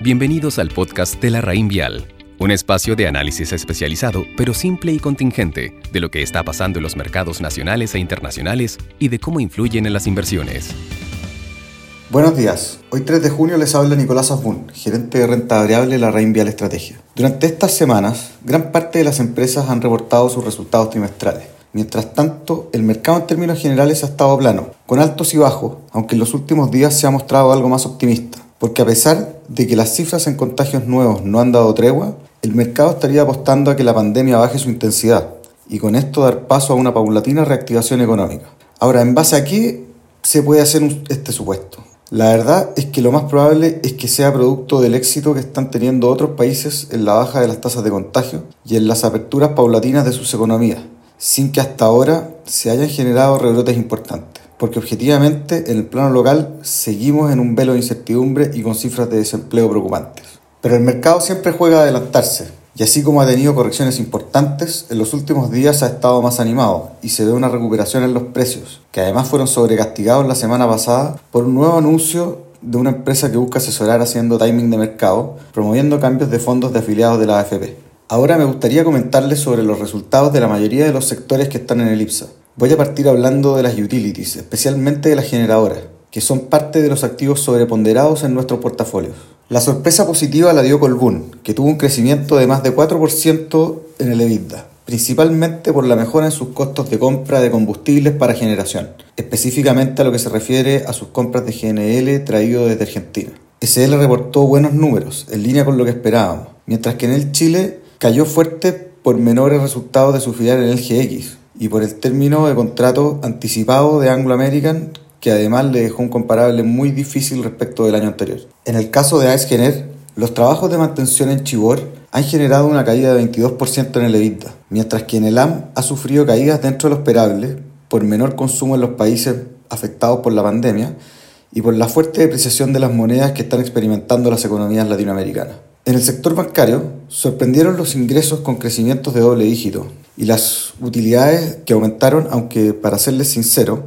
Bienvenidos al podcast de la Raín Vial, un espacio de análisis especializado, pero simple y contingente, de lo que está pasando en los mercados nacionales e internacionales y de cómo influyen en las inversiones. Buenos días. Hoy 3 de junio les habla Nicolás Asbun, gerente de renta variable de la Raín Vial Estrategia. Durante estas semanas, gran parte de las empresas han reportado sus resultados trimestrales. Mientras tanto, el mercado en términos generales ha estado plano, con altos y bajos, aunque en los últimos días se ha mostrado algo más optimista, porque a pesar de que las cifras en contagios nuevos no han dado tregua, el mercado estaría apostando a que la pandemia baje su intensidad y con esto dar paso a una paulatina reactivación económica. Ahora, ¿en base a qué se puede hacer este supuesto? La verdad es que lo más probable es que sea producto del éxito que están teniendo otros países en la baja de las tasas de contagio y en las aperturas paulatinas de sus economías, sin que hasta ahora se hayan generado rebrotes importantes. Porque objetivamente en el plano local seguimos en un velo de incertidumbre y con cifras de desempleo preocupantes. Pero el mercado siempre juega a adelantarse, y así como ha tenido correcciones importantes, en los últimos días ha estado más animado y se ve una recuperación en los precios, que además fueron sobrecastigados la semana pasada por un nuevo anuncio de una empresa que busca asesorar haciendo timing de mercado, promoviendo cambios de fondos de afiliados de la AFP. Ahora me gustaría comentarles sobre los resultados de la mayoría de los sectores que están en el IPSA. Voy a partir hablando de las utilities, especialmente de las generadoras, que son parte de los activos sobreponderados en nuestros portafolios. La sorpresa positiva la dio Colbún, que tuvo un crecimiento de más de 4% en el EBITDA, principalmente por la mejora en sus costos de compra de combustibles para generación, específicamente a lo que se refiere a sus compras de GNL traído desde Argentina. SL reportó buenos números, en línea con lo que esperábamos, mientras que en el Chile cayó fuerte por menores resultados de su filial en el GX y por el término de contrato anticipado de Anglo American que además le dejó un comparable muy difícil respecto del año anterior. En el caso de Gener, los trabajos de mantención en Chibor han generado una caída de 22% en el EBITDA, mientras que en el AM ha sufrido caídas dentro de lo esperable por menor consumo en los países afectados por la pandemia y por la fuerte depreciación de las monedas que están experimentando las economías latinoamericanas. En el sector bancario sorprendieron los ingresos con crecimientos de doble dígito y las utilidades que aumentaron, aunque para serles sincero,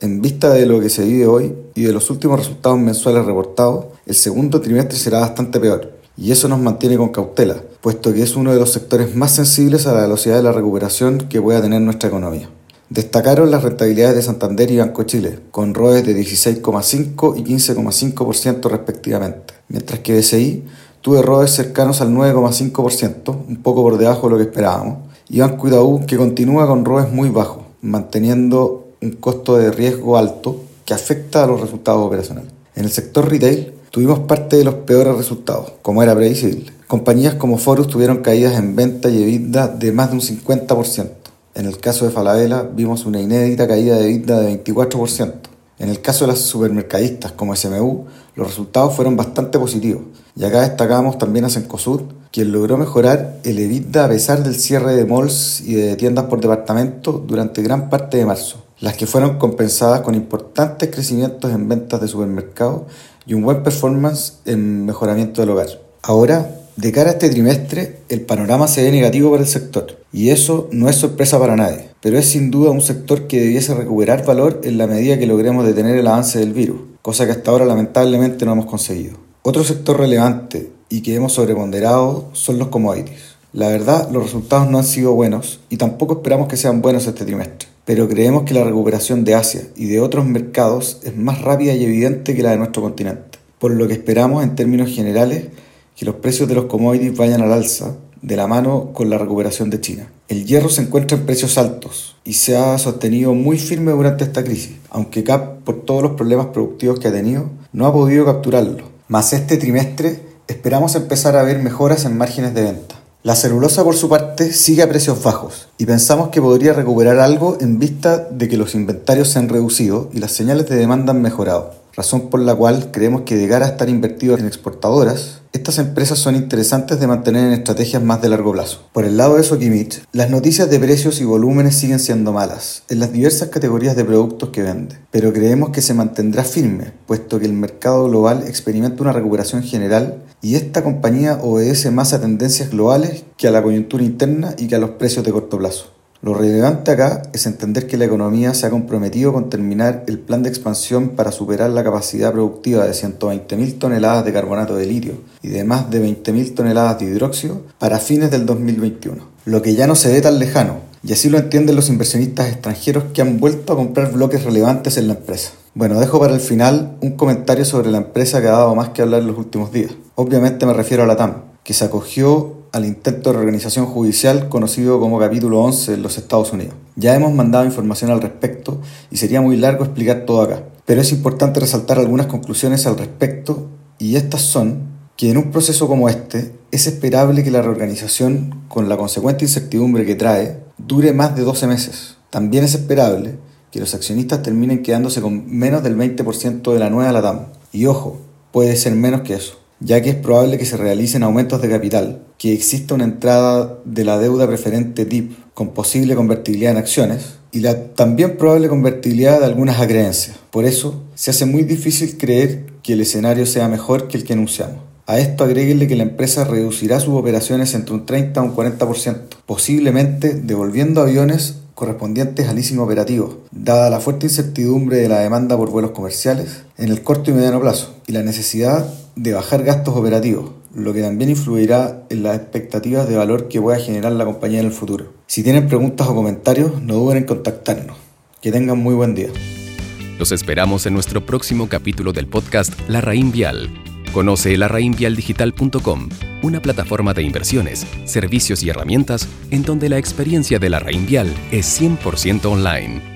en vista de lo que se vive hoy y de los últimos resultados mensuales reportados, el segundo trimestre será bastante peor. Y eso nos mantiene con cautela, puesto que es uno de los sectores más sensibles a la velocidad de la recuperación que pueda tener nuestra economía. Destacaron las rentabilidades de Santander y Banco Chile, con ROEs de 16,5 y 15,5% respectivamente, mientras que BCI tuvo ROEs cercanos al 9,5%, un poco por debajo de lo que esperábamos, y Banco Itaú que continúa con ROEs muy bajos, manteniendo un costo de riesgo alto que afecta a los resultados operacionales. En el sector retail tuvimos parte de los peores resultados, como era previsible. Compañías como Forus tuvieron caídas en venta y EBITDA de más de un 50%. En el caso de Falabella vimos una inédita caída de EBITDA de 24%. En el caso de las supermercadistas como SMU, los resultados fueron bastante positivos. Y acá destacamos también a Cencosud, quien logró mejorar el EBITDA a pesar del cierre de malls y de tiendas por departamento durante gran parte de marzo las que fueron compensadas con importantes crecimientos en ventas de supermercados y un buen performance en mejoramiento del hogar. Ahora, de cara a este trimestre, el panorama se ve negativo para el sector, y eso no es sorpresa para nadie, pero es sin duda un sector que debiese recuperar valor en la medida que logremos detener el avance del virus, cosa que hasta ahora lamentablemente no hemos conseguido. Otro sector relevante y que hemos sobreponderado son los commodities. La verdad, los resultados no han sido buenos y tampoco esperamos que sean buenos este trimestre pero creemos que la recuperación de Asia y de otros mercados es más rápida y evidente que la de nuestro continente, por lo que esperamos en términos generales que los precios de los commodities vayan al alza de la mano con la recuperación de China. El hierro se encuentra en precios altos y se ha sostenido muy firme durante esta crisis, aunque CAP, por todos los problemas productivos que ha tenido, no ha podido capturarlo. Mas este trimestre esperamos empezar a ver mejoras en márgenes de venta. La celulosa, por su parte, sigue a precios bajos y pensamos que podría recuperar algo en vista de que los inventarios se han reducido y las señales de demanda han mejorado, razón por la cual creemos que cara a estar invertidos en exportadoras, estas empresas son interesantes de mantener en estrategias más de largo plazo. Por el lado de Sokimich, las noticias de precios y volúmenes siguen siendo malas en las diversas categorías de productos que vende, pero creemos que se mantendrá firme, puesto que el mercado global experimenta una recuperación general y esta compañía obedece más a tendencias globales que a la coyuntura interna y que a los precios de corto plazo. Lo relevante acá es entender que la economía se ha comprometido con terminar el plan de expansión para superar la capacidad productiva de 120.000 toneladas de carbonato de litio y de más de 20.000 toneladas de hidróxido para fines del 2021, lo que ya no se ve tan lejano, y así lo entienden los inversionistas extranjeros que han vuelto a comprar bloques relevantes en la empresa. Bueno, dejo para el final un comentario sobre la empresa que ha dado más que hablar en los últimos días. Obviamente me refiero a la TAM, que se acogió al intento de reorganización judicial conocido como capítulo 11 en los Estados Unidos. Ya hemos mandado información al respecto y sería muy largo explicar todo acá, pero es importante resaltar algunas conclusiones al respecto y estas son que en un proceso como este es esperable que la reorganización, con la consecuente incertidumbre que trae, dure más de 12 meses. También es esperable que los accionistas terminen quedándose con menos del 20% de la nueva LATAM. Y ojo, puede ser menos que eso ya que es probable que se realicen aumentos de capital, que exista una entrada de la deuda preferente TIP con posible convertibilidad en acciones y la también probable convertibilidad de algunas acreencias. Por eso, se hace muy difícil creer que el escenario sea mejor que el que anunciamos. A esto agréguenle que la empresa reducirá sus operaciones entre un 30 a un 40%, posiblemente devolviendo aviones correspondientes al leasing operativo, dada la fuerte incertidumbre de la demanda por vuelos comerciales en el corto y mediano plazo y la necesidad de bajar gastos operativos, lo que también influirá en las expectativas de valor que pueda generar la compañía en el futuro. Si tienen preguntas o comentarios, no duden en contactarnos. Que tengan muy buen día. Los esperamos en nuestro próximo capítulo del podcast La Raín Vial Conoce larraínvialdigital.com, una plataforma de inversiones, servicios y herramientas en donde la experiencia de la Raín Vial es 100% online.